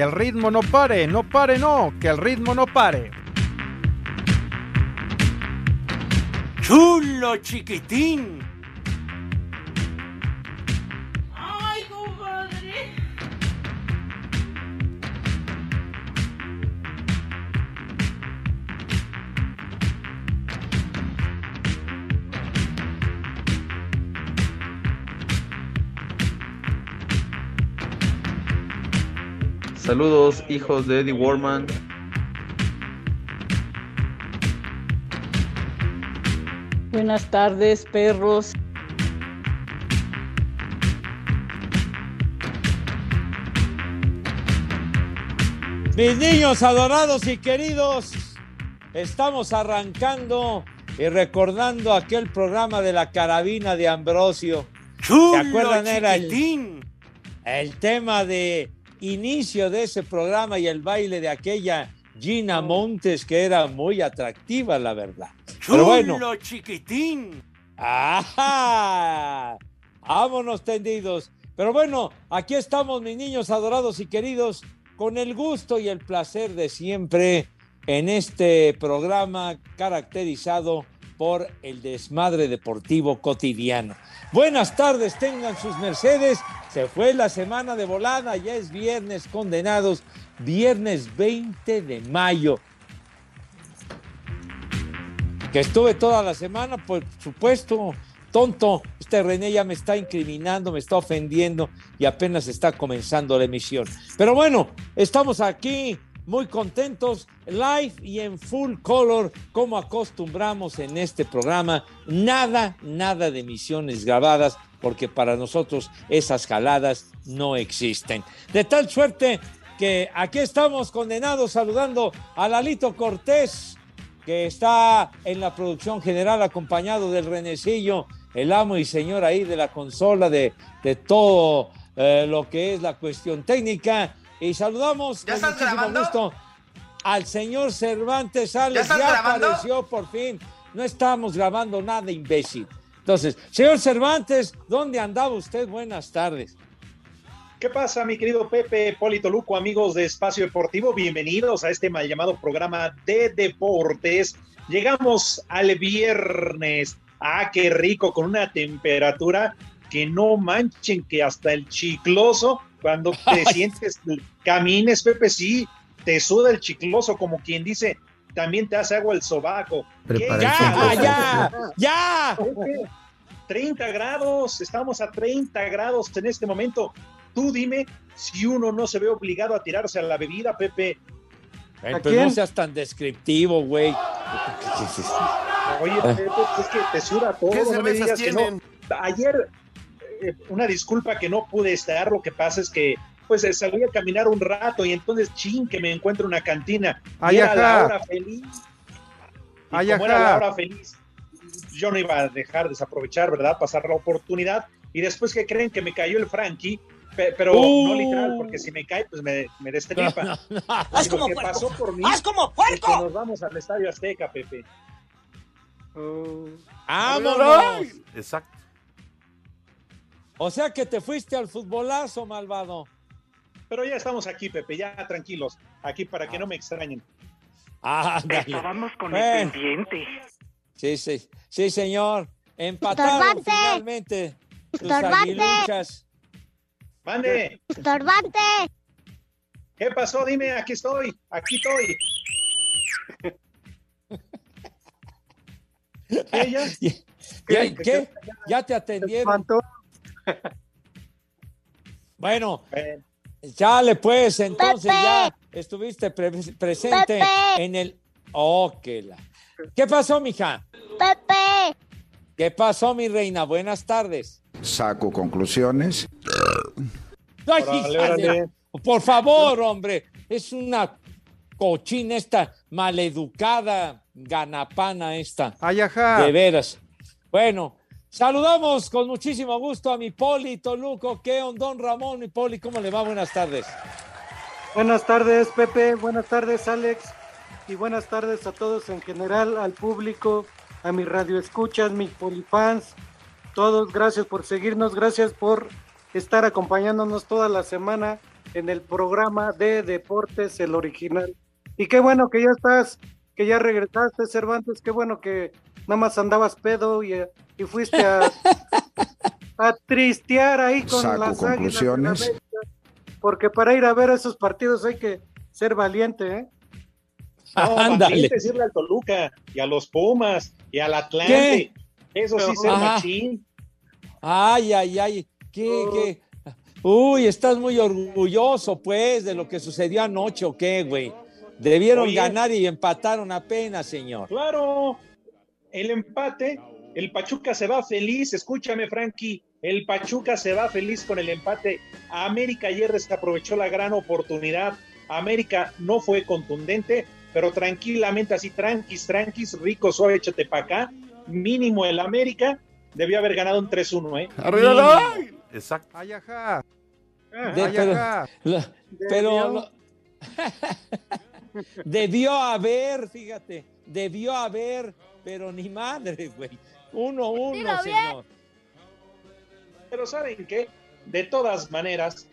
Que el ritmo no pare, no pare, no, que el ritmo no pare. Chulo chiquitín. Saludos, hijos de Eddie Warman. Buenas tardes, perros. Mis niños adorados y queridos, estamos arrancando y recordando aquel programa de la carabina de Ambrosio. ¿Se acuerdan? Era el, el tema de inicio de ese programa y el baile de aquella Gina Montes que era muy atractiva, la verdad. Pero bueno, chiquitín. ¡Ajá! Vámonos tendidos. Pero bueno, aquí estamos, mis niños adorados y queridos, con el gusto y el placer de siempre en este programa caracterizado por el desmadre deportivo cotidiano. Buenas tardes, tengan sus mercedes. Se fue la semana de volada, ya es viernes condenados, viernes 20 de mayo. Que estuve toda la semana, por supuesto, tonto. Este René ya me está incriminando, me está ofendiendo y apenas está comenzando la emisión. Pero bueno, estamos aquí muy contentos, live y en full color, como acostumbramos en este programa. Nada, nada de emisiones grabadas, porque para nosotros esas jaladas no existen. De tal suerte que aquí estamos condenados saludando a Lalito Cortés, que está en la producción general acompañado del Renecillo, el amo y señor ahí de la consola, de, de todo eh, lo que es la cuestión técnica. Y saludamos ¿Ya con estás muchísimo grabando? gusto al señor Cervantes Sales. ¿Ya grabando? apareció por fin. No estamos grabando nada, imbécil. Entonces, señor Cervantes, ¿dónde andaba usted? Buenas tardes. ¿Qué pasa, mi querido Pepe Polito Luco, amigos de Espacio Deportivo? Bienvenidos a este mal llamado programa de deportes. Llegamos al viernes. Ah, qué rico, con una temperatura que no manchen, que hasta el chicloso, cuando te sientes, camines, Pepe, sí, te suda el chicloso, como quien dice, también te hace agua el sobaco. Prepara ¿Qué? el ¡Ya, ya, ya! Pepe, 30 grados, estamos a 30 grados en este momento. Tú dime si uno no se ve obligado a tirarse a la bebida, Pepe. ¿A pues no seas tan descriptivo, güey. Oye, Pepe, es que te suda todo. ¿Qué no me cervezas digas que no. tienen? Ayer, eh, una disculpa que no pude estar, lo que pasa es que pues eh, salí a caminar un rato y entonces, chin, que me encuentro una cantina. Y Ay, era la hora feliz. Y Ay, como era ajá. la hora feliz, yo no iba a dejar desaprovechar, ¿verdad? Pasar la oportunidad. Y después que creen que me cayó el Frankie, pe- pero Uh. no literal, porque si me cae, pues me, me destripa. No, no, ¡Haz como que puerco! pasó por mí ¡Haz como es que puerco! nos vamos al Estadio Azteca, Pepe. ¡Vámonos! Exacto. O sea que te fuiste al futbolazo, malvado. Pero ya estamos aquí, Pepe, ya tranquilos. Aquí para que no me extrañen. Ah. Estábamos con el pendiente. Sí, sí, sí, señor. Empataron Estorbante. finalmente tus Estorbante. Mande, Estorbante. ¿qué pasó? Dime, aquí estoy, aquí estoy. ¿Qué, ya? ¿Ya, ¿Qué? ¿Ya te atendieron? Bueno, Eh, Chale, pues, entonces Pepe. ya estuviste pre- presente Pepe. en el. Oh, que la. ¿Qué pasó, mija? Pepe. ¿Qué pasó, mi reina? Buenas tardes. Saco conclusiones. Ay, de-. Por favor, hombre, es una cochina esta, maleducada, ganapana esta. Ay, ajá. De veras. Bueno, saludamos con muchísimo gusto a mi Poli Toluco, ¿qué on don Ramón? Mi Poli, ¿cómo le va? Buenas tardes. Buenas tardes, Pepe. Buenas tardes, Alex. Y buenas tardes a todos en general, al público, a mis radioescuchas, mis polifans. Todos, gracias por seguirnos, gracias por estar acompañándonos toda la semana en el programa de Deportes, el original. Y qué bueno que ya estás, que ya regresaste, Cervantes. Qué bueno que nada más andabas pedo y, y fuiste a, a tristear ahí con Saco las águilas. de la conclusiones. América. Porque para ir a ver esos partidos hay que ser valiente, ¿eh? No, Ándale. decirle al Toluca y a los Pumas y al Atlante. Eso sí, ser machín. Ay, ay, ay, qué, qué. Uy, estás muy orgulloso, pues, de lo que sucedió anoche, ¿o qué, güey? Debieron Oye. ganar y empataron apenas, señor. Claro, el empate, el Pachuca se va feliz, escúchame Frankie, el Pachuca se va feliz con el empate. América ayer desaprovechó la gran oportunidad. América no fue contundente, pero tranquilamente así, tranquis, tranquis, rico, suave, échate para acá. Mínimo el América debió haber ganado un 3-1, ¿eh? ¡Arriba! Exacto. Ay, ajá. De- Ay, pero, ajá. pero lo- debió haber, fíjate, debió haber, pero ni madre, güey. Uno, uno, Dilo bien. señor. Pero ¿saben qué? De todas maneras,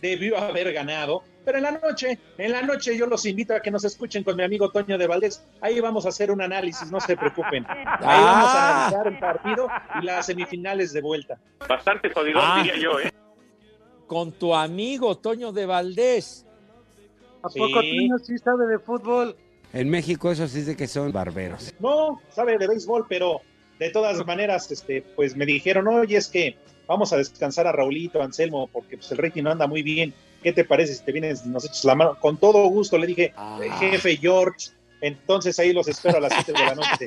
debió haber ganado. Pero en la noche, en la noche yo los invito a que nos escuchen con mi amigo Toño de Valdés. Ahí vamos a hacer un análisis, no se preocupen. Ahí vamos a Ah. analizar el partido y las semifinales de vuelta. Bastante jodidón, Ah. diría yo, ¿eh? Con tu amigo Toño de Valdés. ¿A Sí. poco Toño sí sabe de fútbol? En México eso sí de que son barberos. No, sabe de béisbol, pero de todas maneras, este, pues me dijeron, oye, es que vamos a descansar a Raulito, Anselmo, porque pues, el rating no anda muy bien. ¿Qué te parece si te vienes, nos echas la mano? Con todo gusto le dije, jefe George, entonces ahí los espero a las 7 de la noche.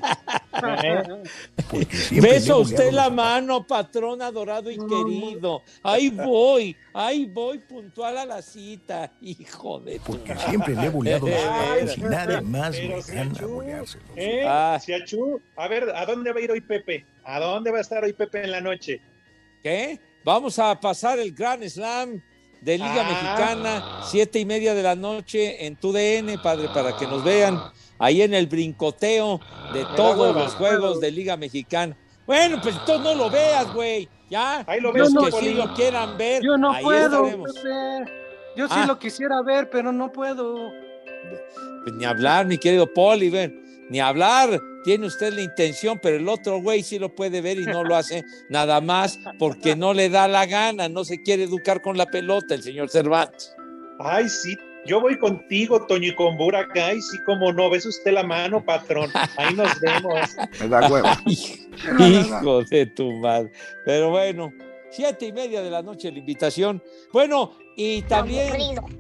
¿Eh? Beso usted la mano, patrón adorado y querido. Ahí voy, ahí voy puntual a la cita, hijo de Porque siempre le he boleado los y nadie más pero me si gana. ¿Eh? Ah. Si Achú, a ver, ¿a dónde va a ir hoy Pepe? ¿A dónde va a estar hoy Pepe en la noche? ¿Qué? Vamos a pasar el Grand Slam de Liga Ah. Mexicana, siete y media de la noche en tu DN, padre, para que nos vean ahí en el brincoteo de todos los juegos de Liga Mexicana. Bueno, pues tú no lo veas, güey. Ya, Ahí lo que sí lo quieran ver, Yo no ahí puedo, estaremos. Pepe. Yo sí Ah. lo quisiera ver, pero no puedo. Pues ni hablar, mi querido Poli, ven, ni hablar. Tiene usted la intención, pero el otro güey sí lo puede ver y no lo hace nada más porque no le da la gana, no se quiere educar con la pelota el señor Cervantes. Ay, sí, yo voy contigo, Toño y con Burak. Ay, sí, como no, ves usted la mano, patrón. Ahí nos vemos. Me da hueva. Hijo de tu madre. Pero bueno, siete y media de la noche la invitación. Bueno, y también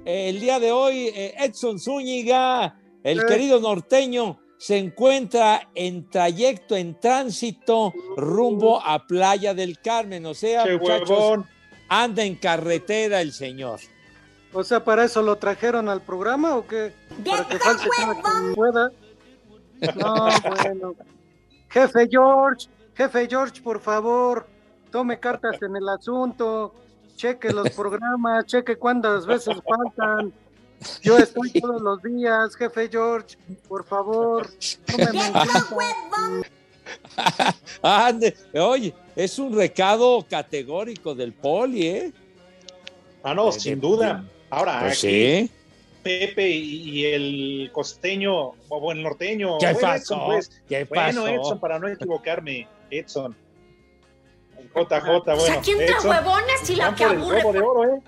eh, el día de hoy, eh, Edson Zúñiga, el Eh. querido norteño, se encuentra en trayecto, en tránsito, rumbo a Playa del Carmen. O sea, muchachos, huevón. anda en carretera el señor. O sea, ¿para eso lo trajeron al programa o qué? Para que falte pueda. No, bueno. Jefe George, jefe George, por favor, tome cartas en el asunto, cheque los programas, cheque cuántas veces faltan. Yo estoy todos los días, jefe George, por favor. Ande, oye, es un recado categórico del poli, ¿eh? Ah, no, De- sin duda. Ahora, Pues aquí, sí. Pepe y el costeño, o el norteño. ¿Qué bueno, pasó? Edson, pues. ¿Qué Bueno, pasó? Edson, para no equivocarme, Edson. El JJ, bueno. Edson, huevones y la que el de oro, ¿eh?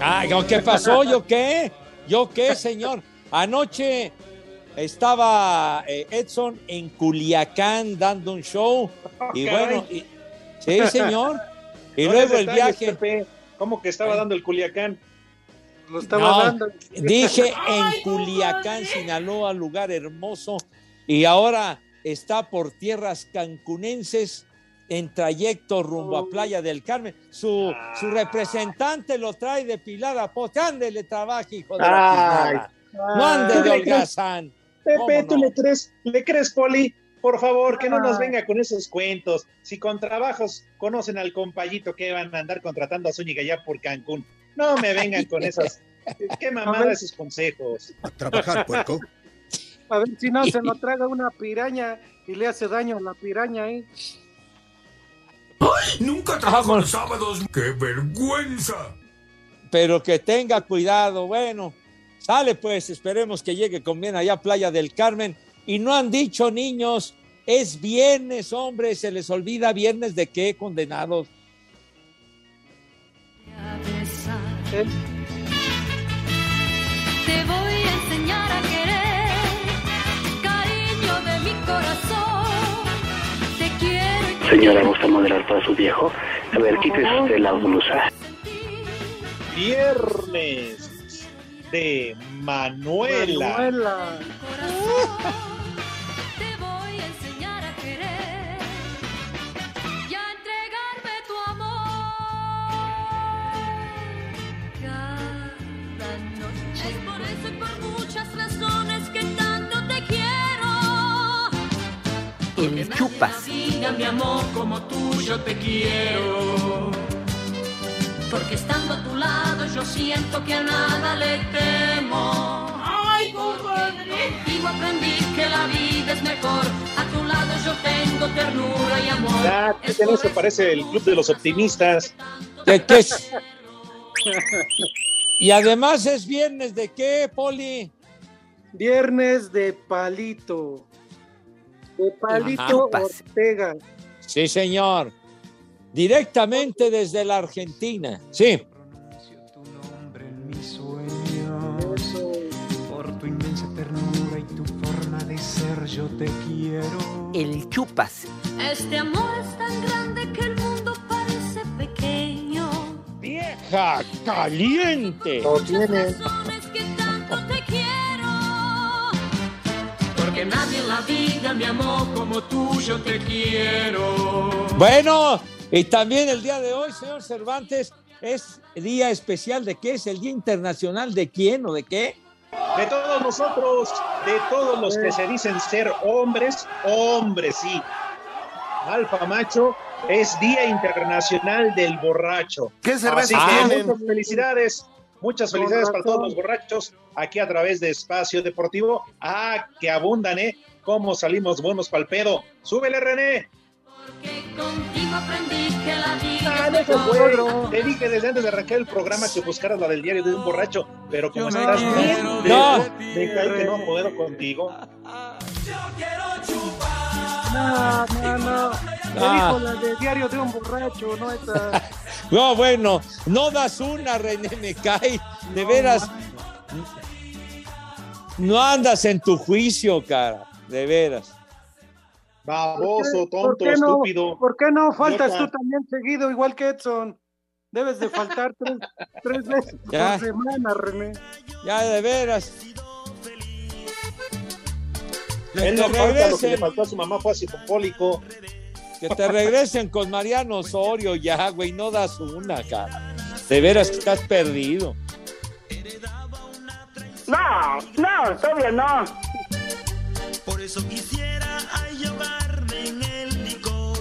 Ah, ¿yo ¿qué pasó? ¿Yo qué? ¿Yo qué, señor? Anoche estaba eh, Edson en Culiacán dando un show y caray. bueno, y- sí, señor. Y No luego el detalles, viaje. Pepe. ¿Cómo que estaba dando el Culiacán? Lo estaba No, dando. Dije Ay, en Culiacán, Sinaloa, lugar hermoso. Y ahora está por tierras cancunenses en trayecto rumbo a Playa del Carmen. Su, su representante lo trae de Pilar a Pote. Ándele, trabaje, hijo de la Ay. chingada. No ande de holgazán. ¿Cómo Pepe, ¿tú no? le crees, le crees, Poli? Por favor, que no nos venga con esos cuentos. Si con trabajos conocen al compayito que van a andar contratando a Zúñiga ya por Cancún, no me vengan con esas. Qué mamada ver. esos consejos. A trabajar, puerco. A ver si no se lo traga una piraña y le hace daño a la piraña ahí. Nunca trabajo los sábados. ¡Qué vergüenza! pero que tenga cuidado. Bueno, sale pues, esperemos que llegue con bien allá a Playa del Carmen. Y no han dicho, niños, es viernes, hombre, se les olvida viernes de qué, condenados. Eh, Te voy a enseñar a querer, cariño de mi corazón. Te quiero Señora, ¿gusta modelar para su viejo? A ver, quítese usted la blusa. Viernes de Manuela. Manuela. Chupas. vida me amó como tú yo te quiero. Porque estando a tu lado yo siento que a nada le temo. Ay, compadre. Contigo aprendí que la vida es mejor. A tu lado yo tengo ternura y amor. Ya, ¿qué tenés que parece el club de los optimistas? ¿De qué es? Y además es viernes de qué, Poli. Viernes de palito. De palito. Ortega. Sí, señor. Directamente desde la Argentina. Sí. tu nombre en mis sueños. Por tu inmensa ternura y tu forma de ser, yo te quiero. El chupas. Este amor es tan grande que el mundo parece pequeño. Vieja caliente. No tiene. Me amó como tú yo te quiero. Bueno, y también el día de hoy, señor Cervantes, es día especial de qué es el Día Internacional de quién o de qué. De todos nosotros, de todos los que se dicen ser hombres, hombres, sí. Alfa macho es Día Internacional del Borracho. ¿Qué cerveza Así que muchas felicidades, muchas felicidades para todos los borrachos aquí a través de Espacio Deportivo. Ah, que abundan, ¿eh? Cómo salimos buenos pa'l pedo. Súbele, René. Porque contigo aprendí que la vida Ah. Te dije desde antes de arrancar el programa que buscaras la del diario de un borracho, pero como Yo me estás quiero de, No. de cae que no puedo contigo. No, no, no. Me Ah. dijo la de diario de un borracho, no esa. No, bueno, no das una, René, me cae. De veras. No andas en tu juicio, cara. De veras. Baboso, ¿Por tonto, qué no, estúpido. ¿Por qué no faltas tú también seguido, igual que Edson? Debes de faltar tres, tres veces Ya. por semana, René. Ya, de veras. Que Él te falta, lo que le regresen, faltó a su mamá fue que te regresen con Mariano Osorio ya, güey. No das una, cara. De veras que estás perdido. No, no, todavía no.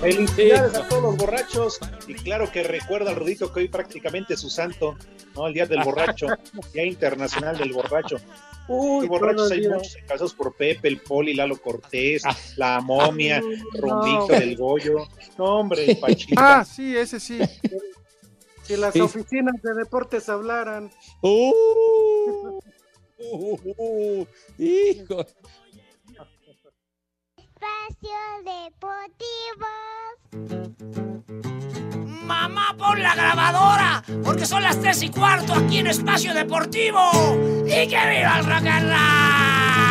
Felicidades Sí. a todos los borrachos. Y claro que recuerda al Rudito que hoy prácticamente es su santo, ¿no? El Día del Borracho, Día Internacional del Borracho. Uy, borrachos hay muchos encasados por Pepe, el Poli, Lalo Cortés, la momia, no. Rumbito del Goyo. No, hombre, el Pachita. Ah, sí, ese sí. Si las Sí. oficinas de deportes hablaran. Uh, uh, uh, hijo. Espacio Deportivo. Mamá, pon la grabadora, porque son las tres y cuarto aquí en Espacio Deportivo. ¡Y que viva el rock and roll!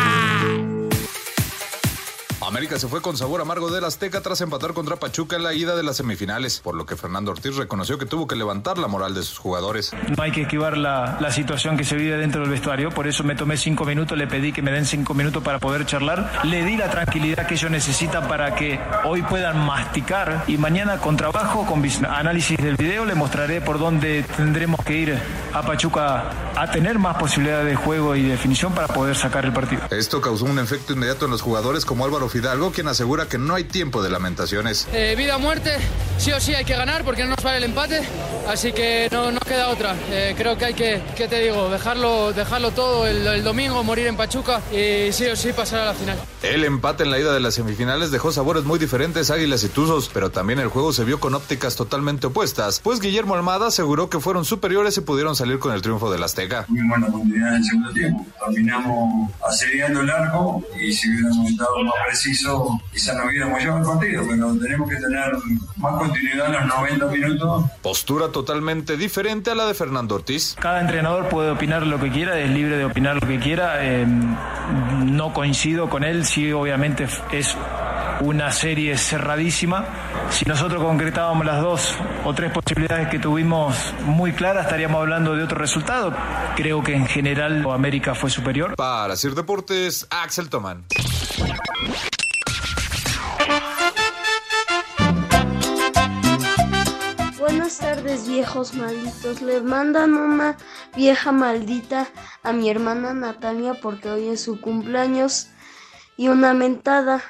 América se fue con sabor amargo del Azteca tras empatar contra Pachuca en la ida de las semifinales, por lo que Fernando Ortiz reconoció que tuvo que levantar la moral de sus jugadores. No hay que esquivar la, la situación que se vive dentro del vestuario, por eso me tomé cinco minutos, le pedí que me den cinco minutos para poder charlar, le di la tranquilidad que ellos necesitan para que hoy puedan masticar y mañana con trabajo, con análisis del video, le mostraré por dónde tendremos que ir a Pachuca a tener más posibilidades de juego y definición para poder sacar el partido. Esto causó un efecto inmediato en los jugadores como Álvaro Fidalgo, quien asegura que no hay tiempo de lamentaciones. Eh, vida o muerte, sí o sí hay que ganar porque no nos vale el empate, así que no, no queda otra. Eh, creo que hay que, ¿qué te digo? Dejarlo, dejarlo todo el, el, domingo, morir en Pachuca y sí o sí pasar a la final. El empate en la ida de las semifinales dejó sabores muy diferentes Águilas y Tuzos, pero también el juego se vio con ópticas totalmente opuestas, pues Guillermo Almada aseguró que fueron superiores y pudieron salir con el triunfo del Azteca. Muy buena continuidad en el segundo tiempo. Terminamos asediando el arco y si hubiéramos estado más precisos, quizás no hubiéramos llevado el partido, pero tenemos que tener más continuidad en los 90 minutos. Postura totalmente diferente a la de Fernando Ortiz. Cada entrenador puede opinar lo que quiera, es libre de opinar lo que quiera. Eh, no coincido con él, sí, obviamente es una serie cerradísima. Si nosotros concretábamos las dos o tres posibilidades que tuvimos muy claras, estaríamos hablando de otro resultado. Creo que en general América fue superior. Para Sir Deportes, Axel Toman. Buenas tardes viejos malditos. Le mandan una vieja maldita a mi hermana Natalia porque hoy es su cumpleaños y una mentada.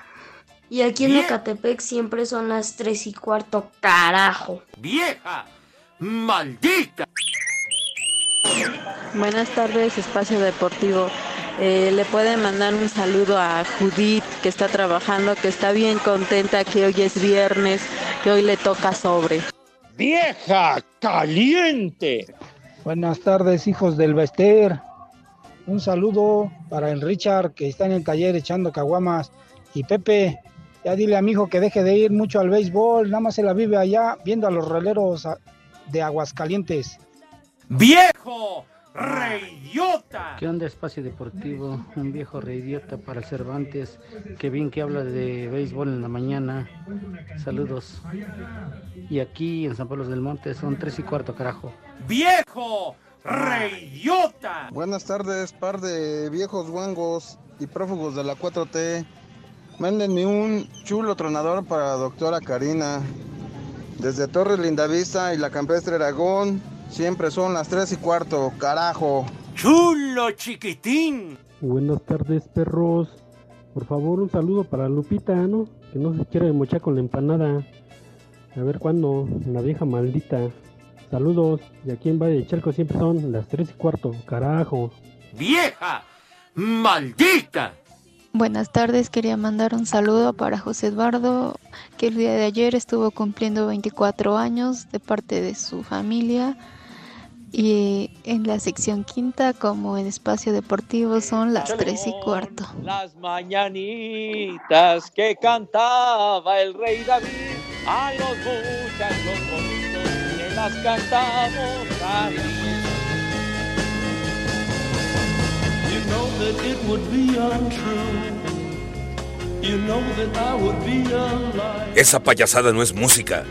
Y aquí en Ecatepec siempre son las tres y cuarto, carajo. ¡Vieja! ¡Maldita! Buenas tardes, Espacio Deportivo. Eh, le pueden mandar un saludo a Judith, que está trabajando, que está bien contenta, que hoy es viernes, que hoy le toca sobre. ¡Vieja caliente! Buenas tardes, hijos del Bester. Un saludo para el Richard, que está en el taller echando caguamas. Y Pepe, ya dile a mi hijo que deje de ir mucho al béisbol, nada más se la vive allá viendo a los releros de Aguascalientes. ¡Viejo! ¡Reidiota! ¿Qué onda, Espacio Deportivo? Un viejo reidiota para Cervantes. Que bien que habla de béisbol en la mañana. Saludos. Y aquí en San Pablo del Monte son tres y cuarto, carajo. ¡Viejo! ¡Reidiota! Buenas tardes, par de viejos guangos y prófugos de la 4T. Mándenme un chulo tronador para doctora Karina. Desde Torres Lindavista y la Campestre Aragón, siempre son las 3 y cuarto, carajo. ¡Chulo chiquitín! Buenas tardes, perros. Por favor, un saludo para Lupita, ¿no? Que no se quiere mochar con la empanada. A ver cuándo, la vieja maldita. Saludos. Y aquí en Valle de Chalco siempre son las 3 y cuarto, carajo. ¡Vieja! ¡Maldita! Buenas tardes, quería mandar un saludo para José Eduardo, que el día de ayer estuvo cumpliendo 24 años de parte de su familia. Y en la sección quinta, como en espacio deportivo, son las tres y cuarto. Las mañanitas que cantaba el rey David a los muchachos bonitos que las cantamos así. You know that it would be untrue. Esa payasada no es música.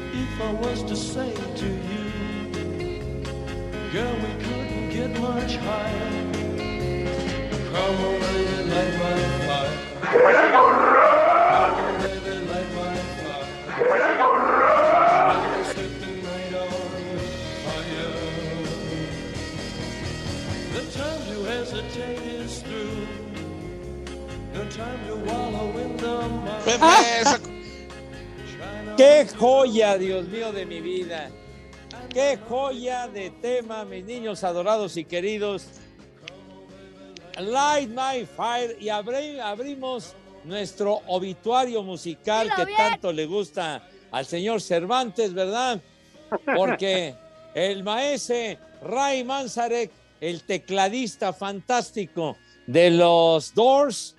Mud. ¡Qué joya, Dios mío, de mi vida! ¡Qué joya de tema, mis niños adorados y queridos! Light My Fire y abri- abrimos nuestro obituario musical Dilo que bien. tanto le gusta al señor Cervantes, ¿verdad? Porque el maese Ray Manzarek, el tecladista fantástico de los Doors,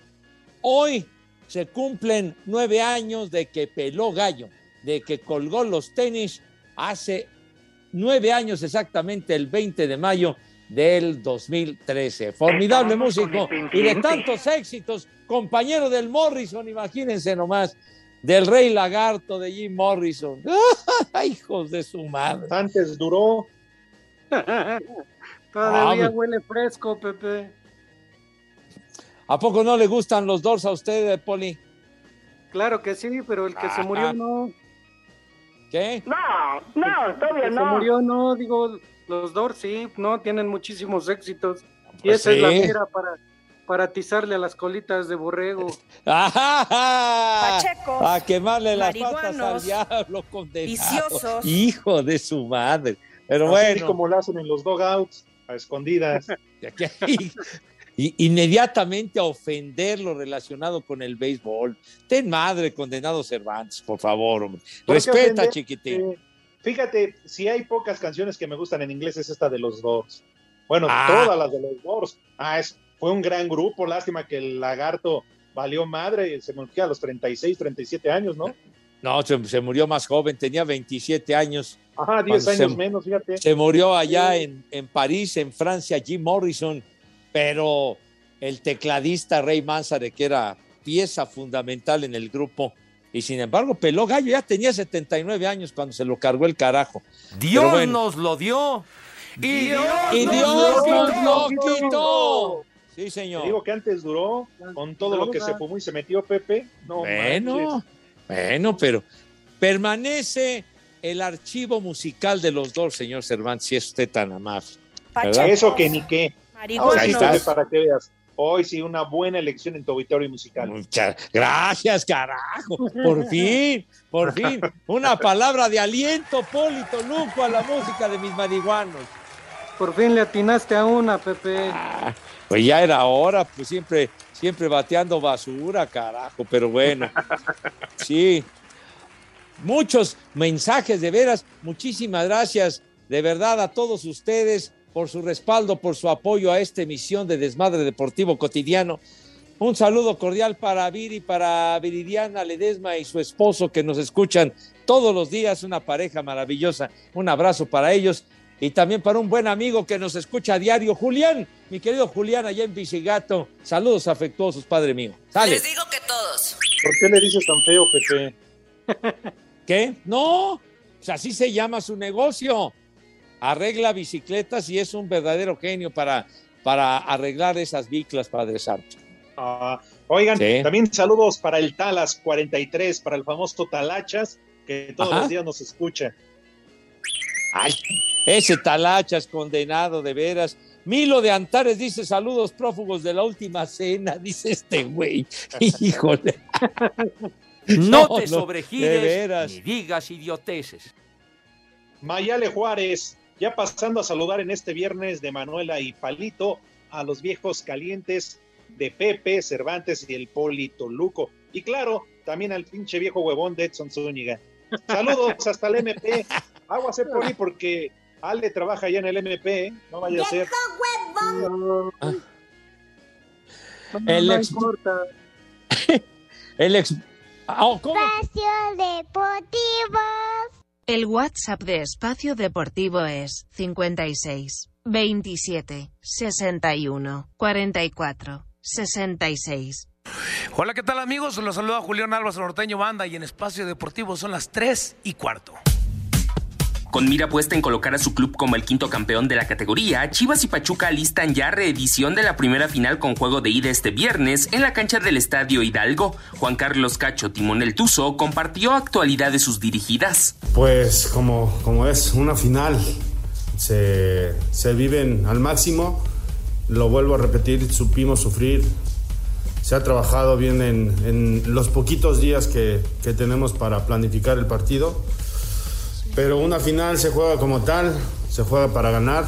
hoy se cumplen nueve años de que peló gallo, de que colgó los tenis hace nueve años exactamente, el 20 de mayo del 2013. Formidable músico y de tantos éxitos, compañero del Morrison, imagínense nomás, del Rey Lagarto de Jim Morrison. Hijos de su madre. Antes duró. Todavía Ah, huele fresco, Pepe. ¿A poco no le gustan los Doors a usted, Poli? Claro que sí, pero el que se murió no. ¿Qué? No, no, todavía El que no. se murió no, digo, los Doors sí, no, tienen muchísimos éxitos. Y Pues esa es la mira para, para atizarle a las colitas de borrego. Pacheco. A quemarle las patas al diablo condenado. viciosos. Hijo de su madre. Pero Así bueno. como lo hacen en los dogouts, a escondidas. Y inmediatamente a ofender lo relacionado con el béisbol. Ten madre, condenado Cervantes, por favor, hombre. ¿Por qué Respeta, ofender? chiquitín. Eh, fíjate, si hay pocas canciones que me gustan en inglés, es esta de los Doors. Bueno, Ah. todas las de los Doors. Ah, es, fue un gran grupo. Lástima que el lagarto valió madre se murió a los 36, 37 años, ¿no? No, se, se murió más joven, tenía 27 años. Ajá, 10 Cuando años se- menos, fíjate. Se murió allá Sí. en, en París, en Francia, Jim Morrison, pero el tecladista Ray Manzarek, que era pieza fundamental en el grupo, y sin embargo peló gallo, ya tenía 79 años cuando se lo cargó el carajo. Dios bueno. nos lo dio. Y Dios, ¡Y nos Dios lo nos lo quitó. quitó! Sí, Te señor. digo que antes duró con todo lo que se fumó y se metió Pepe. No Bueno, manches. bueno, pero permanece el archivo musical de los dos, señor Cervantes, si es usted tan amable. ¿verdad? Eso que ni qué. Marihuanos. Ahí Ahí está, estás. para que veas. Hoy sí, una buena elección en tu auditorio musical. Muchas gracias, carajo. Por fin, por fin. Una palabra de aliento, Polito Luco, a la música de mis marihuanos. Por fin le atinaste a una, Pepe. Pues ya era hora, pues siempre, siempre bateando basura, carajo, pero bueno. Sí. Muchos mensajes, de veras. Muchísimas gracias, de verdad, a todos ustedes por su respaldo, por su apoyo a esta emisión de Desmadre Deportivo Cotidiano. Un saludo cordial para Viri, para Viridiana Ledesma y su esposo que nos escuchan todos los días, una pareja maravillosa. Un abrazo para ellos y también para un buen amigo que nos escucha a diario, Julián, mi querido Julián, allá en Visigato. Saludos afectuosos, padre mío. Sale. digo que todos. ¿Por qué le dices tan feo, Pepe? ¿Qué? No, pues así se llama su negocio. Arregla bicicletas y es un verdadero genio para, para arreglar esas biclas, Padre Santo. Ah, oigan, Sí. también saludos para el Talas 43, para el famoso Talachas, que todos Ajá. los días nos escucha. Ay, ese talachas condenado de veras. Milo de Antares dice saludos prófugos de la última cena, dice este güey. Híjole. No, te sobregires ni digas idioteces. Mayale Juárez, ya pasando a saludar en este viernes de Manuela y Palito a los viejos calientes de Pepe, Cervantes y el Polito Luco. Y claro, también al pinche viejo huevón de Edson Zúñiga. Saludos hasta el MP. Aguas, eh, Poli, porque Ale trabaja ya en el MP, ¿eh? no vaya a ser. El no ex- importa. El ex. Ah, oh, ¿cómo? Espacio Deportivo. El WhatsApp de Espacio Deportivo es 56 27 61 44 66. Hola, ¿qué tal amigos? Los saluda Julián Álvarez Norteño Banda y en Espacio Deportivo son las 3 y cuarto. Con mira puesta en colocar a su club como el quinto campeón de la categoría, Chivas y Pachuca alistan ya reedición de la primera final con juego de ida este viernes en la cancha del Estadio Hidalgo. Juan Carlos Cacho Timón el Tuzo compartió actualidad de sus dirigidas. Pues como, como es una final, se, se viven al máximo, lo vuelvo a repetir, supimos sufrir, se ha trabajado bien en, en los poquitos días que, que tenemos para planificar el partido, pero una final se juega como tal, se juega para ganar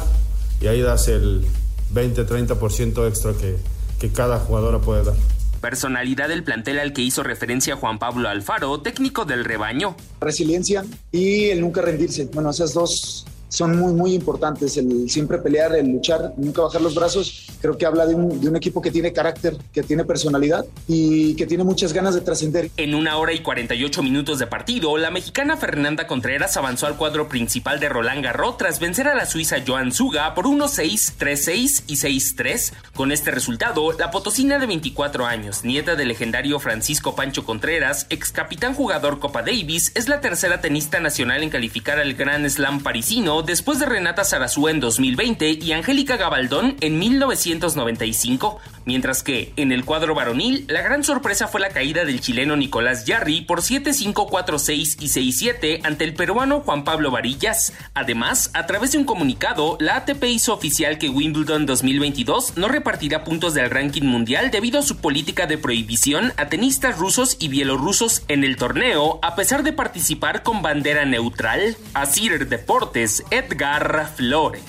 y ahí das el 20-30% extra que, que cada jugadora puede dar. Personalidad del plantel al que hizo referencia Juan Pablo Alfaro, técnico del rebaño. resiliencia y el nunca rendirse. Bueno, esas dos son muy, muy importantes. El siempre pelear, el luchar, nunca bajar los brazos, creo que habla de un, de un equipo que tiene carácter, que tiene personalidad y que tiene muchas ganas de trascender. En una hora y 48 minutos de partido, la mexicana Fernanda Contreras avanzó al cuadro principal de Roland Garros tras vencer a la suiza Joan Zuga por 1-6, 3-6 y 6-3. Con este resultado, la potosina de 24 años, nieta del legendario Francisco Pancho Contreras, ex capitán jugador Copa Davis, es la tercera tenista nacional en calificar al Grand Slam parisino después de Renata Sarazúa en 2020 y Angélica Gabaldón en 1995, mientras que en el cuadro varonil la gran sorpresa fue la caída del chileno Nicolás Yarri por 7-5, 4-6 y 6-7 ante el peruano Juan Pablo Varillas. Además, a través de un comunicado, la ATP hizo oficial que Wimbledon 2022 no repartirá puntos del ranking mundial debido a su política de prohibición a tenistas rusos y bielorrusos en el torneo, a pesar de participar con bandera neutral. Asir Deportes, Edgar Flores.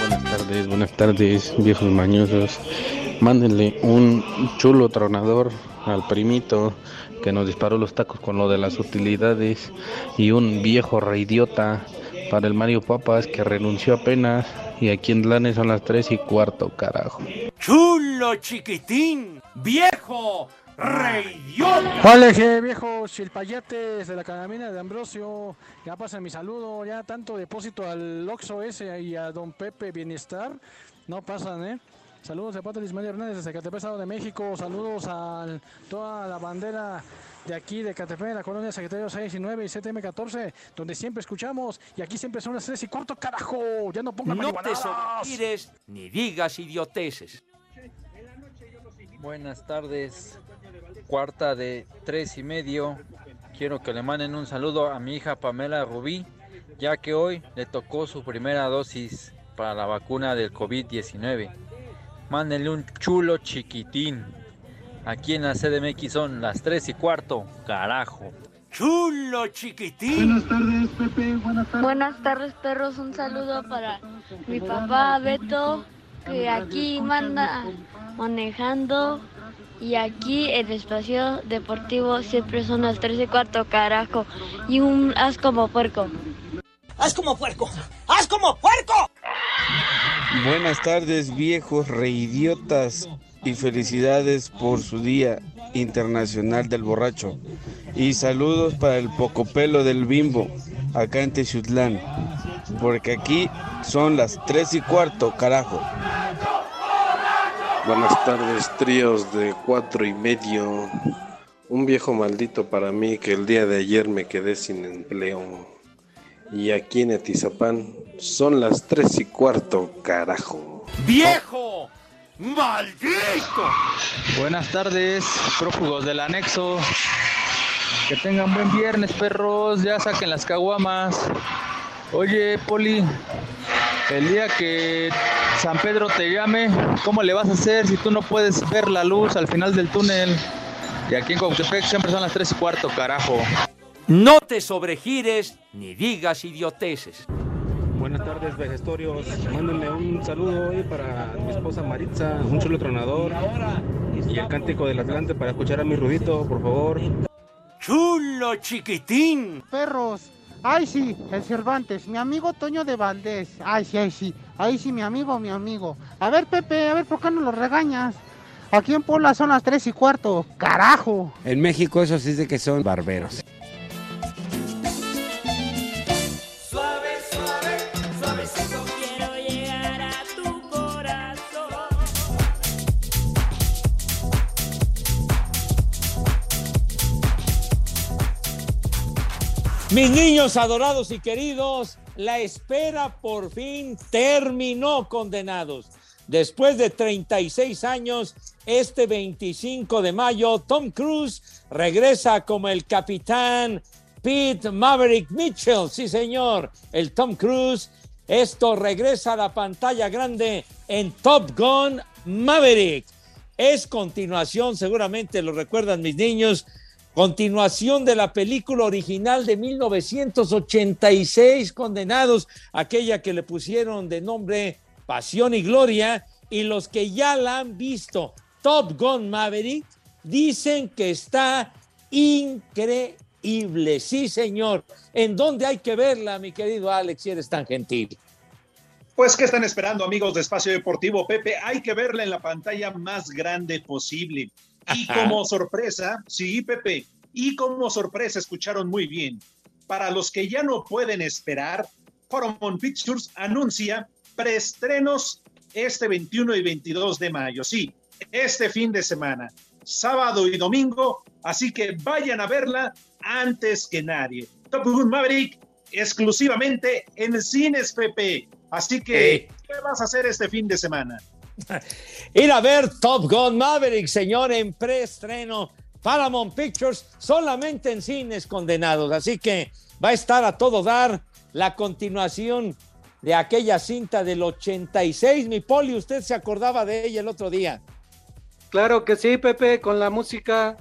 Buenas tardes, buenas tardes, viejos mañosos. Mándenle un chulo tronador al primito que nos disparó los tacos con lo de las utilidades y un viejo reidiota para el Mario Papas que renunció apenas y aquí en Dlanes son las 3 y cuarto, carajo. Chulo chiquitín, viejo, reidiota. Hola, je, viejos chilpayetes de la Canamina de Ambrosio. Ya pasen mi saludo, ya tanto depósito al Oxo ese y a Don Pepe Bienestar. No pasan, ¿eh? Saludos de Patrick Ismael Hernández de Zacatepec, Estado de México. Saludos a toda la bandera de aquí de Catepec, la colonia Secretario 6 y 9 y CTM 14, donde siempre escuchamos. Y aquí siempre son las 3 y cuarto, carajo. Ya no pongan No te ni digas idioteces. Buenas tardes, cuarta de tres y medio. Quiero que le manden un saludo a mi hija Pamela Rubí, ya que hoy le tocó su primera dosis para la vacuna del COVID-19. Mándenle un chulo chiquitín. Aquí en la CDMX son las tres y cuarto, carajo. Chulo chiquitín. Buenas tardes, Pepe. Buenas tardes. Buenas tardes, perros. Un saludo para mi papá Beto, que aquí manda manejando. Y aquí el espacio deportivo siempre son las 3 y cuarto, carajo. Y un haz como puerco. ¡Haz como puerco! ¡Haz como puerco! Buenas tardes, viejos reidiotas, y felicidades por su Día Internacional del Borracho. Y saludos para el pocopelo del bimbo, acá en Texutlán, porque aquí son las tres y cuarto, carajo. Buenas tardes, tríos de cuatro y medio. Un viejo maldito para mí que el día de ayer me quedé sin empleo. Y aquí en Atizapán son las tres y cuarto, carajo. ¡Viejo! ¡Maldito! Buenas tardes, prófugos del anexo. Que tengan buen viernes, perros. Ya saquen las caguamas. Oye, Poli, el día que San Pedro te llame, ¿cómo le vas a hacer si tú no puedes ver la luz al final del túnel? Y aquí en Caucatepec siempre son las 3 y cuarto, carajo. No te sobregires ni digas idioteces. Buenas tardes, vejestorios. Mándenme un saludo hoy para mi esposa Maritza, un chulo tronador y el cántico del Atlante para escuchar a mi Rudito, por favor. Chulo chiquitín. Perros. Ay, sí, el Cervantes, mi amigo Toño de Valdés. Ay, sí, ay, sí. Ay, sí, mi amigo, mi amigo. A ver, Pepe, a ver, ¿por qué no lo regañas? Aquí en Puebla son las tres y cuarto. ¡Carajo! En México eso sí de que son barberos. Mis niños adorados y queridos, la espera por fin terminó, condenados. Después de 36 años, este 25 de mayo, Tom Cruise regresa como el capitán Pete Maverick Mitchell. Sí, señor, el Tom Cruise. Esto regresa a la pantalla grande en Top Gun Maverick. Es continuación, seguramente lo recuerdan mis niños, continuación de la película original de 1986, Condenados, aquella que le pusieron de nombre Pasión y Gloria, y los que ya la han visto, Top Gun Maverick, dicen que está increíble. Sí, señor. ¿En dónde hay que verla, mi querido Alex, si eres tan gentil? Pues, ¿qué están esperando, amigos de Espacio Deportivo? Pepe, hay que verla en la pantalla más grande posible. Y como sorpresa, sí, Pepe, y como sorpresa, escucharon muy bien. Para los que ya no pueden esperar, Paramount Pictures anuncia preestrenos este 21 y 22 de mayo. Sí, este fin de semana, sábado y domingo. Así que vayan a verla antes que nadie. Top Gun Maverick exclusivamente en cines, Pepe. Así que, ¿qué vas a hacer este fin de semana? Ir a ver Top Gun Maverick, señor, en preestreno. Paramount Pictures solamente en cines condenados. Así que va a estar a todo dar la continuación de aquella cinta del 86. Mi Poli, usted se acordaba de ella el otro día. Claro que sí, Pepe, con la música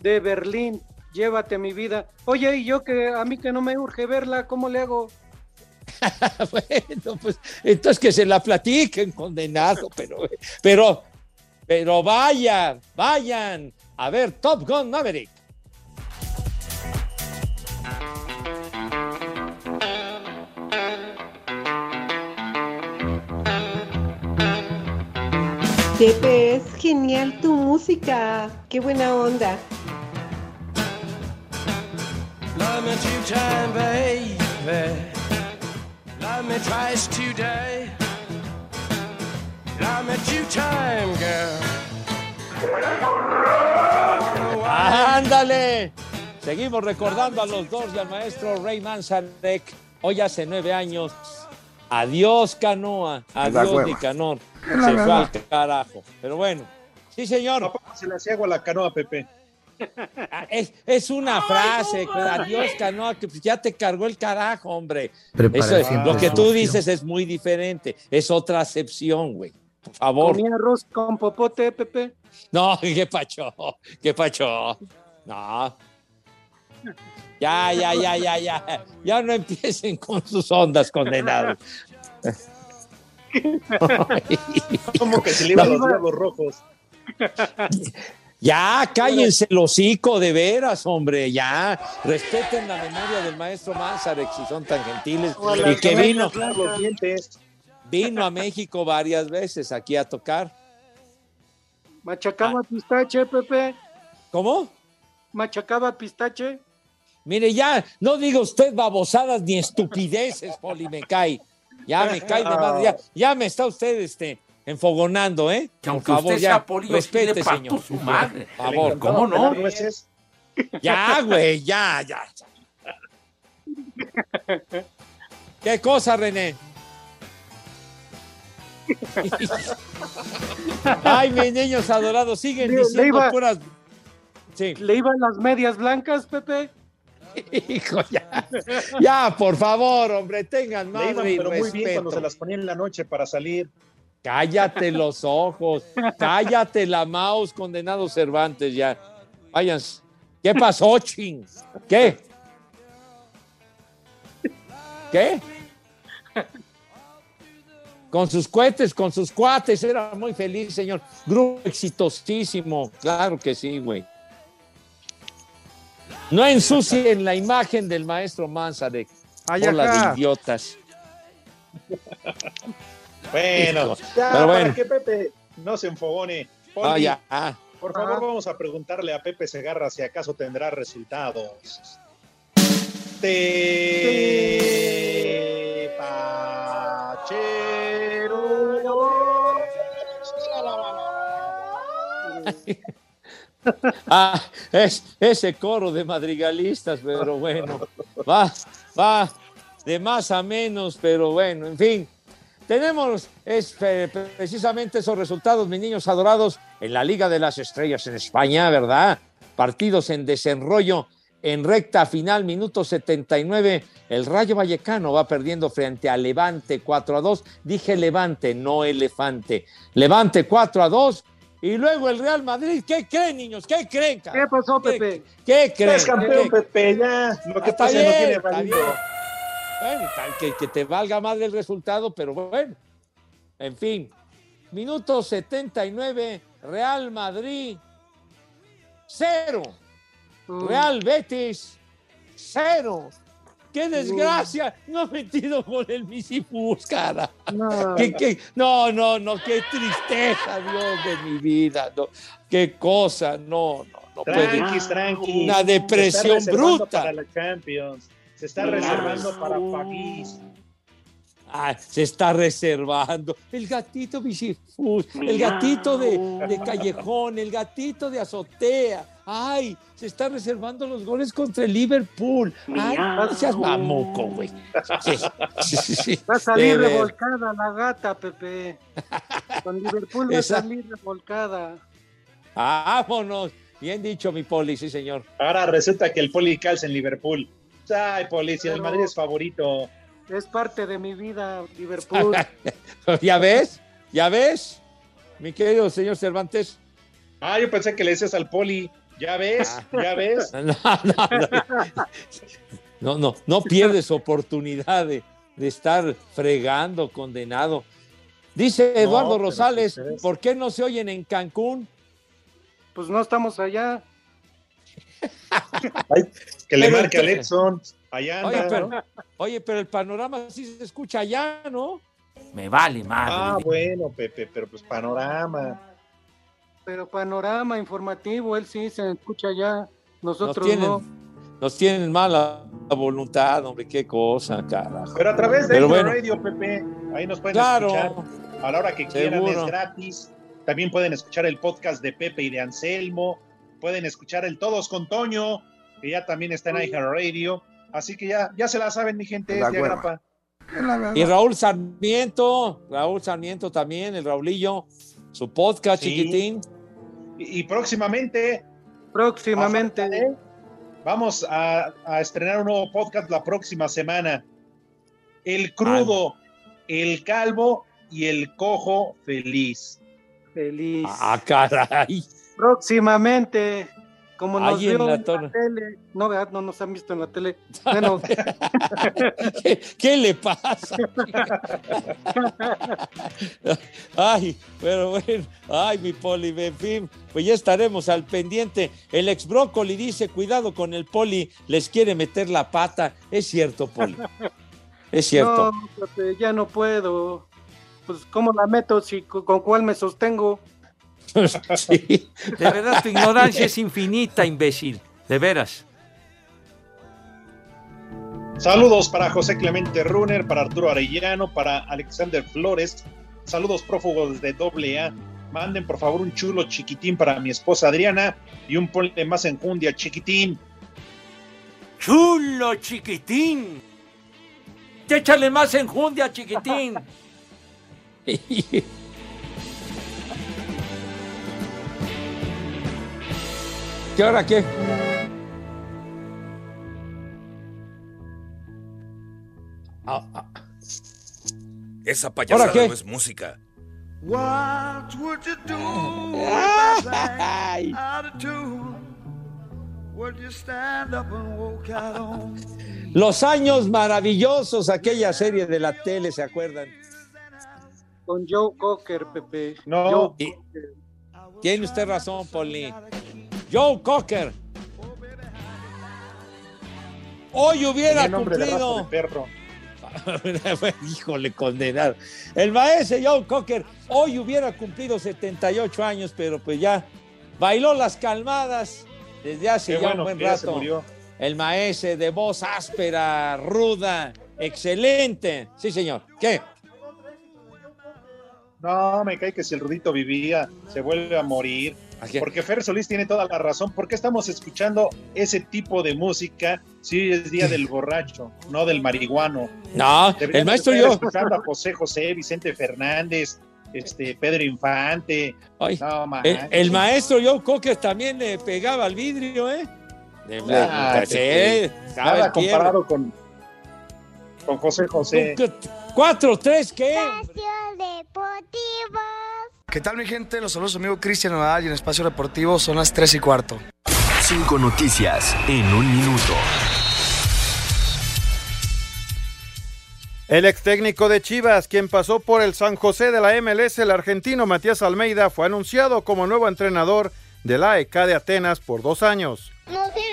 de Berlín. Llévate mi vida. Oye, y yo que a mí que no me urge verla, ¿cómo le hago? bueno, pues entonces que se la platiquen, condenado, pero, pero, pero vayan, vayan a ver Top Gun Maverick. Pepe, es genial tu música. Qué buena onda. Love me two time, baby. Love me twice today. Love me two time, girl. ¡Ándale! Seguimos recordando a los dos y al maestro Ray Manzarek. Hoy hace nueve años. Adiós, Canoa. Adiós. Nicanor. Se fue al carajo. Pero bueno. Sí, señor. Se le hacía agua a la canoa, Pepe. Es, es una frase, pues, adiós canoa, que pues ya te cargó el carajo, hombre. Eso es- lo que tú dices es muy diferente, es otra acepción, güey. Por favor. ¿Comía arroz con popote, Pepe? No, qué pacho, qué pacho. No. Ya, ya, ya, ya, ya. Ya no empiecen con sus ondas, condenados. ¿Cómo que se le iban los diablos rojos? Ya, cállense el hocico, de veras, hombre, ya. Respeten la memoria del maestro Manzarek si son tan gentiles. Hola, Y que vino, vino a México varias veces aquí a tocar. ¿Machacaba pistache, Pepe? ¿Cómo? ¿Machacaba pistache? Mire, ya, no diga usted babosadas ni estupideces, Poli, me cae. Ya me cae de madre, ya, ya me está usted este, enfogonando, ¿eh? Que Por aunque favor, usted ya, sea Poli, yo sí respete, le señor. su madre. Por favor. ¿Cómo no? Nueces. Ya, güey, ya, ya. ¿Qué cosa, René? Ay, mis niños adorados, siguen Le- le diciendo iba- puras. Sí. ¿Le iban las medias blancas, Pepe? Hijo, ya. Ya, por favor, hombre, tengan Le madre iban, y pero muy bien cuando se las ponía en la noche para salir. Cállate los ojos, cállate la mouse, condenado Cervantes, ya. Váyanse. ¿Qué pasó, ching? ¿Qué? ¿Qué? Con sus cohetes, con sus cuates, era muy feliz, señor. Grupo exitosísimo, claro que sí, güey. No ensucien la imagen del maestro Manzarek. Ajá. de idiotas. Bueno, ya, pero para bueno. que Pepe no se enfogone. Poli, Ah, ya. ah. Por favor, vamos a preguntarle a Pepe Segarra si acaso tendrá resultados. Te Ah, es ese coro de madrigalistas, pero bueno, va, va de más a menos, pero bueno, en fin. Tenemos es, eh, precisamente esos resultados, mis niños adorados, en la Liga de las Estrellas en España, ¿verdad? Partidos en desenrollo en recta final, minuto 79. El Rayo Vallecano va perdiendo frente a Levante 4 a 2. Dije Levante, no Elefante. Levante 4 a 2. Y luego el Real Madrid, ¿qué creen, niños? ¿Qué creen? ¿Qué pasó, Pepe? ¿Qué creen? Es campeón, ¿Qué- Pepe, ya. Lo que Está pasa no tiene bien. Bueno, que, que te valga más el resultado, pero bueno. En fin, minuto 79, Real Madrid, cero. Real Betis, cero. ¡Qué desgracia! No ha metido con el Misifus, cara. No. ¿Qué- qué? no, no, no, qué tristeza, Dios de mi vida. no. qué cosa, no, no, no puede. Tranquis. Una depresión bruta. Para la Champions. Se está reservando para París. Ah, se está reservando. El gatito Misifus, el gatito de, de callejón, el gatito de azotea. Ay, se está reservando los goles contra el Liverpool. Ay, no seas mamuco, güey. Sí, sí, sí, sí. Va a salir revolcada la gata, Pepe. Con Liverpool va a salir revolcada. Vámonos. Bien dicho, mi poli, sí, señor. Ahora resulta que el Poli calza en Liverpool. Ay, Poli, si el Madrid es favorito. Es parte de mi vida, Liverpool. ¿Ya ves? ¿Ya ves? Mi querido señor Cervantes. Ah, yo pensé que le decías al Poli. ¿Ya ves? ¿Ya ves? No, no, no. No, no, no pierdes oportunidad de, de estar fregando, condenado. Dice Eduardo pero Rosales, es- ¿por qué no se oyen en Cancún? Pues no estamos allá. Que le Pero marque a entonces- Edson. Allá Oye anda. pero, oye, pero el panorama sí se escucha allá, ¿no? Me vale madre. Ah, bueno, Pepe, pero pues panorama. Pero panorama informativo, él sí se escucha allá. Nos Nosotros tienen, no. nos tienen mala voluntad, hombre, qué cosa, carajo. Pero a través de Pero Anchor bueno. Radio, Pepe, ahí nos pueden Claro. escuchar a la hora que quieran, Seguro. es gratis. También pueden escuchar el podcast de Pepe y de Anselmo. Pueden escuchar el Todos con Toño, que ya también está en iHeartRadio. Así que ya, ya se la saben, mi gente, La es de hueva. agrapa. Y Raúl Sarmiento, Raúl Sarmiento también, el Raulillo, su podcast Sí. chiquitín. Y, y próximamente. Próximamente. Vamos a, a estrenar un nuevo podcast la próxima semana. El crudo, el calvo y el cojo feliz. Feliz. Ah, caray. Próximamente, como nos Ahí en la en la, tele. No, ¿verdad? no nos han visto en la tele. Bueno, ¿Qué, qué le pasa? Ay, pero bueno, ay, mi poli, en fin, pues ya estaremos al pendiente. El ex brócoli dice, cuidado con el poli, les quiere meter la pata. Es cierto, poli. Es cierto. no, ya no puedo. Pues, ¿cómo la meto? Si, con cuál me sostengo? Sí. De verdad, tu ignorancia es infinita, imbécil. De veras. Saludos para José Clemente Runner, para Arturo Arellano, para Alexander Flores. Saludos prófugos de AA. Manden por favor un chulo chiquitín para mi esposa Adriana y un ponle más enjundia chiquitín. Chulo, chiquitín. Échale más enjundia, chiquitín. ¿Qué hora qué? Esa payasada qué? no es música. What would you do if I sang out of tune? Would you stand up and walk out on? Los años maravillosos, aquella serie de la tele, ¿se acuerdan? Con Joe Cocker, Pepe. No. Tiene usted razón, Poli. Joe Cocker. Hoy hubiera cumplido. de perro. Híjole, condenado. El maestro Joe Cocker hoy hubiera cumplido 78 años, pero pues ya bailó las calmadas desde hace Qué ya bueno un buen rato. El maestro de voz áspera, ruda, excelente. Sí, señor. ¿Qué? No, me cae que si el Rudito vivía, se vuelve a morir. Porque Fer Solís tiene toda la razón. ¿Por qué estamos escuchando ese tipo de música si es día del borracho, no del marihuano? No, el maestro yo. escuchando a José José, Vicente Fernández, este Pedro Infante. Ay, no, El, el maestro Joe Cocker también le pegaba al vidrio, ¿eh? De- Ah, sí, Nada quiebra. comparado con, con José José. ¿Cuatro, tres, qué? ¿Qué tal mi gente? Los saludos amigo Cristian Nadal y en Espacio Deportivo son las 3 y cuarto. Cinco noticias en un minuto. El ex técnico de Chivas, quien pasó por el San José de la MLS, el argentino Matías Almeida, fue anunciado como nuevo entrenador de la EK de Atenas por dos años. No sirve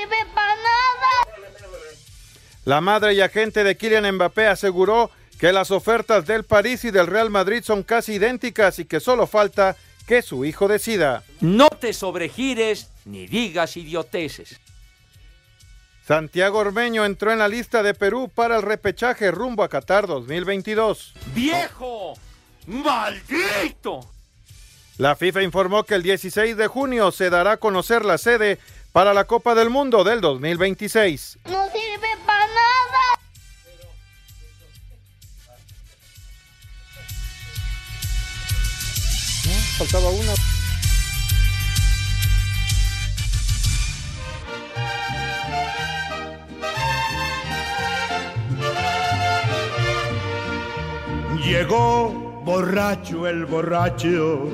La madre y agente de Kylian Mbappé aseguró que las ofertas del París y del Real Madrid son casi idénticas y que solo falta que su hijo decida. No te sobregires ni digas idioteces. Santiago Ormeño entró en la lista de Perú para el repechaje rumbo a Qatar 2022. ¡Viejo! ¡Maldito! La FIFA informó que el 16 de junio se dará a conocer la sede para la Copa del Mundo del 2026. No sirve para nada. Faltaba una. Llegó borracho el borracho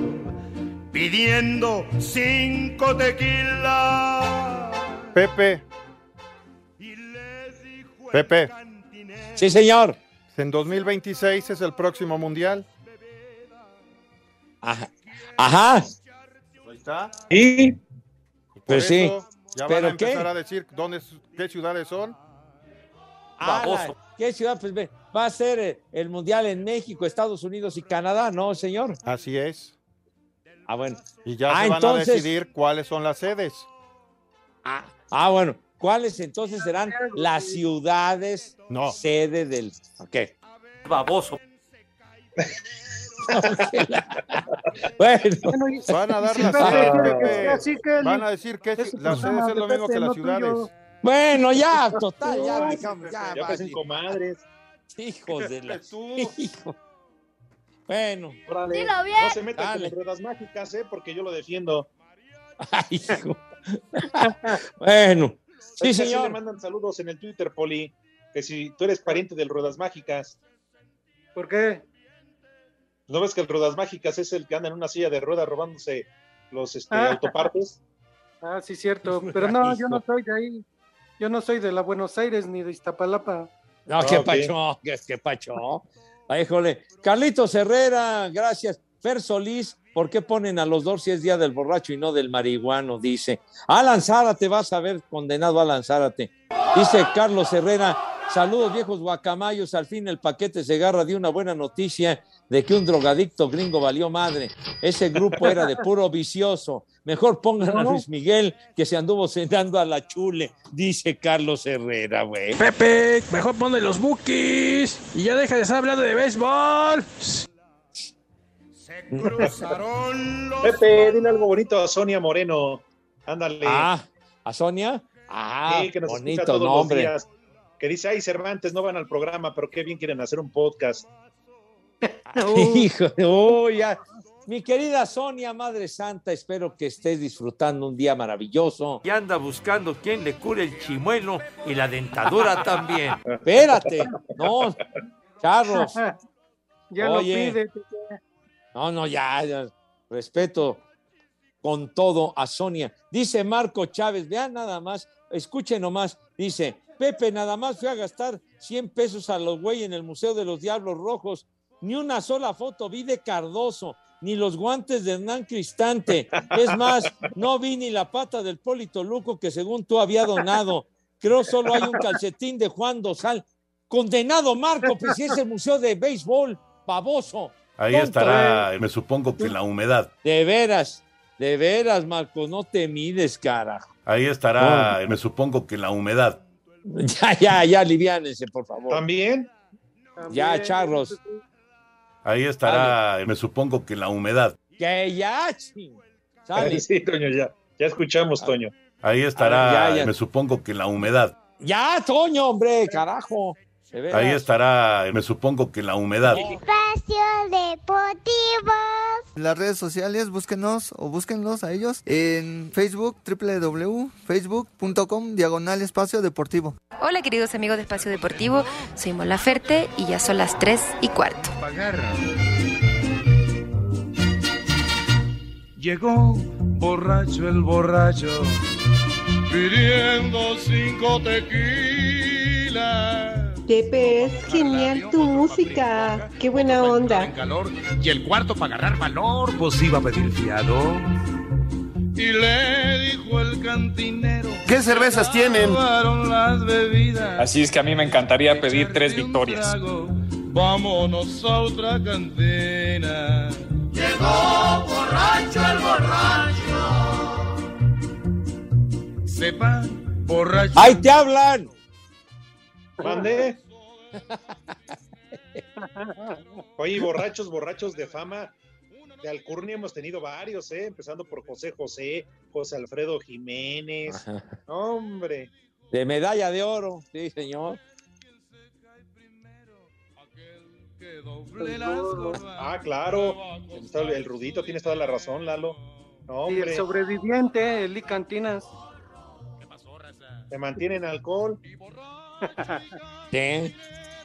pidiendo cinco tequilas. Pepe. Pepe. Sí, señor. En 2026 es el próximo mundial. Ajá. Ajá. Ahí está. Y. Pues sí. Ya van a ¿Pero empezar qué? a decir dónde, qué ciudades son. Ah, la- ¿Qué ciudad? Pues ve, va a ser eh, el mundial en México, Estados Unidos y Canadá, ¿no, señor? Así es. Ah, bueno. Y ya Ah, se van entonces- a decidir cuáles son las sedes. Ah, bueno. ¿Cuáles entonces serán las ciudades sede del. Ok. Baboso. bueno. Van a dar si las Pepe Van a decir que las programa sedes es lo mismo que las no ciudades. Bueno, ya, total, ya Ay, dejamos, ya, Ya parecen comadres. Hijos de la. Hijo. Bueno. Dilo bien. No se metan Dale. con ruedas mágicas, ¿eh? Porque yo lo defiendo. Bueno. Es que Sí, señor. le mandan saludos en el Twitter, Poli. Que si tú eres pariente del Ruedas Mágicas. ¿Por qué? ¿No ves que el Ruedas Mágicas es el que anda en una silla de ruedas robándose los este, Ah. autopartes? Ah, sí, cierto. Pero no, yo no soy de ahí. Yo no soy de la Buenos Aires ni de Iztapalapa. No, qué pacho, qué, qué pacho. Ay, jole. Carlitos Herrera, gracias. Fer Solís, ¿por qué ponen a los dos si es día del borracho y no del marihuano? Dice. Alan Zárate, vas a ver condenado a Alan Zárate. Dice Carlos Herrera, saludos viejos guacamayos, al fin el paquete se agarra de una buena noticia de que un drogadicto gringo valió madre. Ese grupo era de puro vicioso. Mejor pongan a. Luis Miguel que se anduvo cenando a la chule, dice Carlos Herrera, güey. Pepe, mejor ponle los bookies y ya deja de estar hablando de béisbol. Pepe, dile algo bonito a Sonia Moreno. Ándale. Ah, ¿a Sonia? Ah, Sí, que nos bonito los nombre. días. Que dice, ay, Cervantes, no van al programa, pero qué bien quieren hacer un podcast. Hijo, oh, ya. Mi querida Sonia, Madre Santa, espero que estés disfrutando un día maravilloso. Y anda buscando quien le cure el chimuelo y la dentadura también. Espérate, no, Charros. Ya Oye. lo pide. No, no, ya. Respeto con todo a Sonia. Dice Marco Chávez, vean nada más, escuchen nomás. Dice, Pepe, nada más fui a gastar 100 pesos a los güey en el Museo de los Diablos Rojos. Ni una sola foto vi de Cardoso, ni los guantes de Hernán Cristante. Es más, no vi ni la pata del Polito Luco que según tú había donado. Creo solo hay un calcetín de Juan Dosal. Condenado Marco, pues si es el Museo de Béisbol, baboso. Ahí Tonto, estará, me supongo que la humedad. De veras, de veras, Marco, no te mides, carajo. Ahí estará, me supongo que la humedad. Ya, ya, ya, aliviánense, por favor. ¿También? Ya, charros. Ahí estará, me supongo que la humedad. Que ya. Sale. Sí, Toño, ya. Ya escuchamos, Toño. Ahí estará, Ah, ya, ya. me supongo que la humedad. Ya, Toño, hombre, carajo. Ahí estará, me supongo que la humedad. Espacio Deportivo. En las redes sociales, búsquenos o búsquenlos a ellos en Facebook, www.facebook.com, diagonal espacio deportivo. Hola queridos amigos de Espacio Deportivo, soy Mola Ferte y ya son las 3 y cuarto. Llegó borracho el borracho pidiendo cinco tequilas. Pepe, es genial tu música. Qué buena onda. calor y el cuarto para agarrar valor, pues iba a pedir fiado. Y le dijo el cantinero, ¿Qué cervezas tienen? las bebidas. Así es que a mí me encantaría pedir tres victorias. Vámonos a otra cantina. Llegó borracho el borracho. Sepa, borracho. ¡Ahí te hablan! Mande. Oye, borrachos, borrachos de fama. De Alcurnia hemos tenido varios, ¿eh? Empezando por José José, José Alfredo Jiménez. Hombre. De medalla de oro, sí, señor. Ah, claro. El Rudito, tienes toda la razón, Lalo. No, Y el hombre. sobreviviente, Eli Cantinas. Te mantienen alcohol. Sí.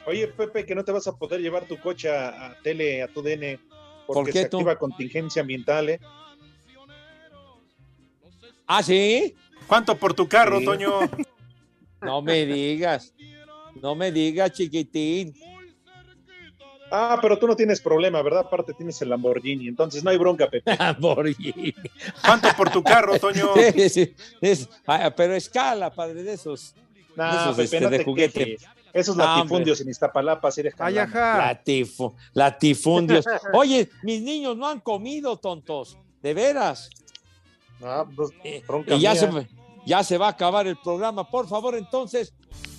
Oye, Pepe, que no te vas a poder llevar tu coche a, a tele, a tu DN, porque ¿Por qué se tú? activa contingencia ambiental, ¿eh? ¿Ah, sí? ¿Cuánto por tu carro, Sí. Toño? No me digas. No me digas, chiquitín. Ah, pero tú no tienes problema, ¿verdad? Aparte tienes el Lamborghini, entonces no hay bronca, Pepe. Lamborghini. ¿Cuánto por tu carro, Toño? Sí, sí, es- ah, pero escala, padre, de esos. No, de esos Pepe, este, no de juguete. Esos latifundios en Iztapalapa, ajá. Latifu- latifundios. Oye, mis niños no han comido, tontos. De veras. Ah, pues, bronca Y ya mía. se, ya se va a acabar el programa. Por favor, entonces,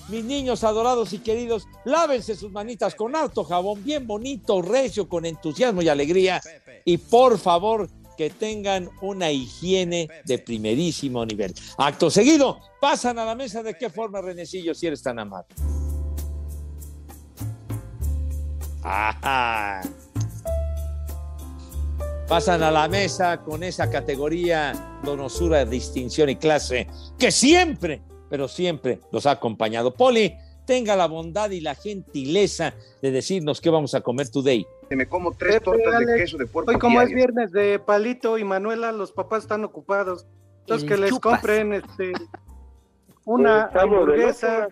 mis niños adorados y queridos, lávense sus manitas con harto jabón, bien bonito, recio, con entusiasmo y alegría. Y por favor, que tengan una higiene de primerísimo nivel. Acto seguido, pasan a la mesa. ¿De qué forma, Renecillo, si eres tan amable? Ajá. Pasan a la mesa con esa categoría, donosura, distinción y clase que siempre, pero siempre los ha acompañado. Poli, tenga la bondad y la gentileza de decirnos qué vamos a comer today. Me como tres Pepe, tortas de queso de puerco Hoy como es viernes de Palito y Manuela, los papás están ocupados. Entonces que les chupas. compren este una Pues, hamburguesa,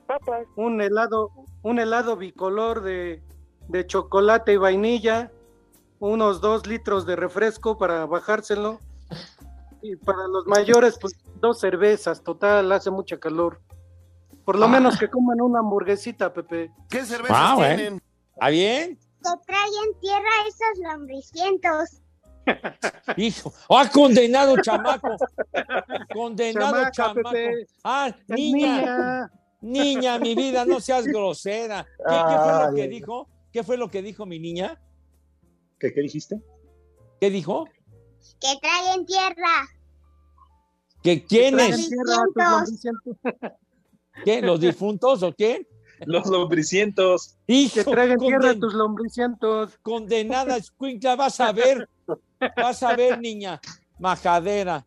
un helado, un helado bicolor de, de chocolate y vainilla, unos dos litros de refresco para bajárselo. Y para los mayores, pues dos cervezas, total, hace mucha calor. Por lo Ah. menos que coman una hamburguesita, Pepe. ¿Qué Ah, bueno. ¿Está bien? Que traigan tierra esos lombricientos. Hijo, ¡ah, condenado chamaco! Condenado Chamaca, chamaco. Pepe. Ah, niña. niña. Niña, mi vida, no seas grosera. ¿Qué, qué fue lo que dijo? ¿Qué fue lo que dijo mi niña? ¿Qué, qué dijiste? ¿Qué dijo? Que traigan tierra. ¿Que quiénes? lombricientos. ¿Qué? ¿Los difuntos o qué? Los lombricientos. Hijo, Que traigan tierra a tus lombricientos. condenada escuincla, vas a ver, vas a ver, niña, majadera.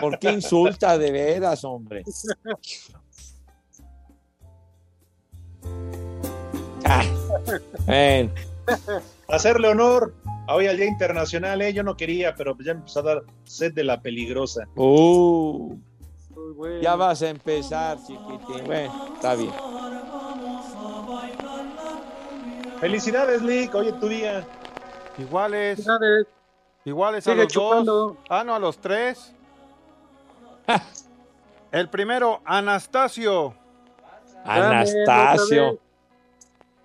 ¿Por qué insulta de veras, hombre? Ven. Hacerle honor a hoy al Día Internacional, ¿eh? Yo no quería, pero ya me empezó a dar sed de la peligrosa. Uh, bueno. ya vas a empezar, chiquitín. Bueno, está bien. Felicidades, Lick, hoy es tu día. Iguales. Felicidades. Iguales a los chupando. dos. Ah, no, a los tres. El primero, Anastasio. Anastasio.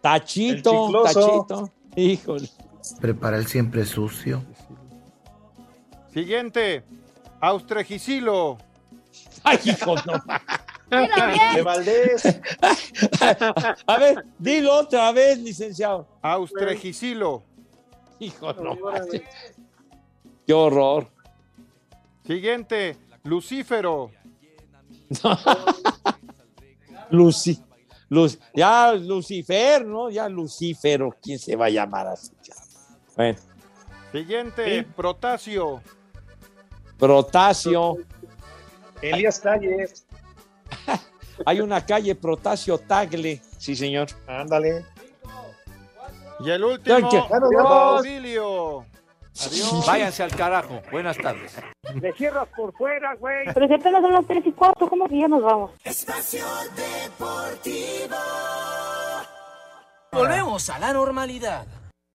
Tachito, tachito. Híjole. Prepara el siempre sucio. Siguiente, Austregisilo. Ay, hijo, no. De Valdés. A ver, dilo otra vez, licenciado. Austregisilo. Hijo, no. Qué horror. Siguiente, Lucífero. Lucy. Luz, ya Lucifer, ¿no? Ya Lucífero, ¿quién se va a llamar así? Bueno, Siguiente, Protasio. Protasio. Elías Calles. Hay una calle Protasio Tagle. Sí, señor. Ándale. Y el último. Baudilio. Adiós. Váyanse al carajo. Buenas tardes. Le cierras por fuera, güey. Pero si apenas son las 3 y cuarto, ¿cómo que ya nos vamos? Espacio Deportivo. Volvemos a la normalidad.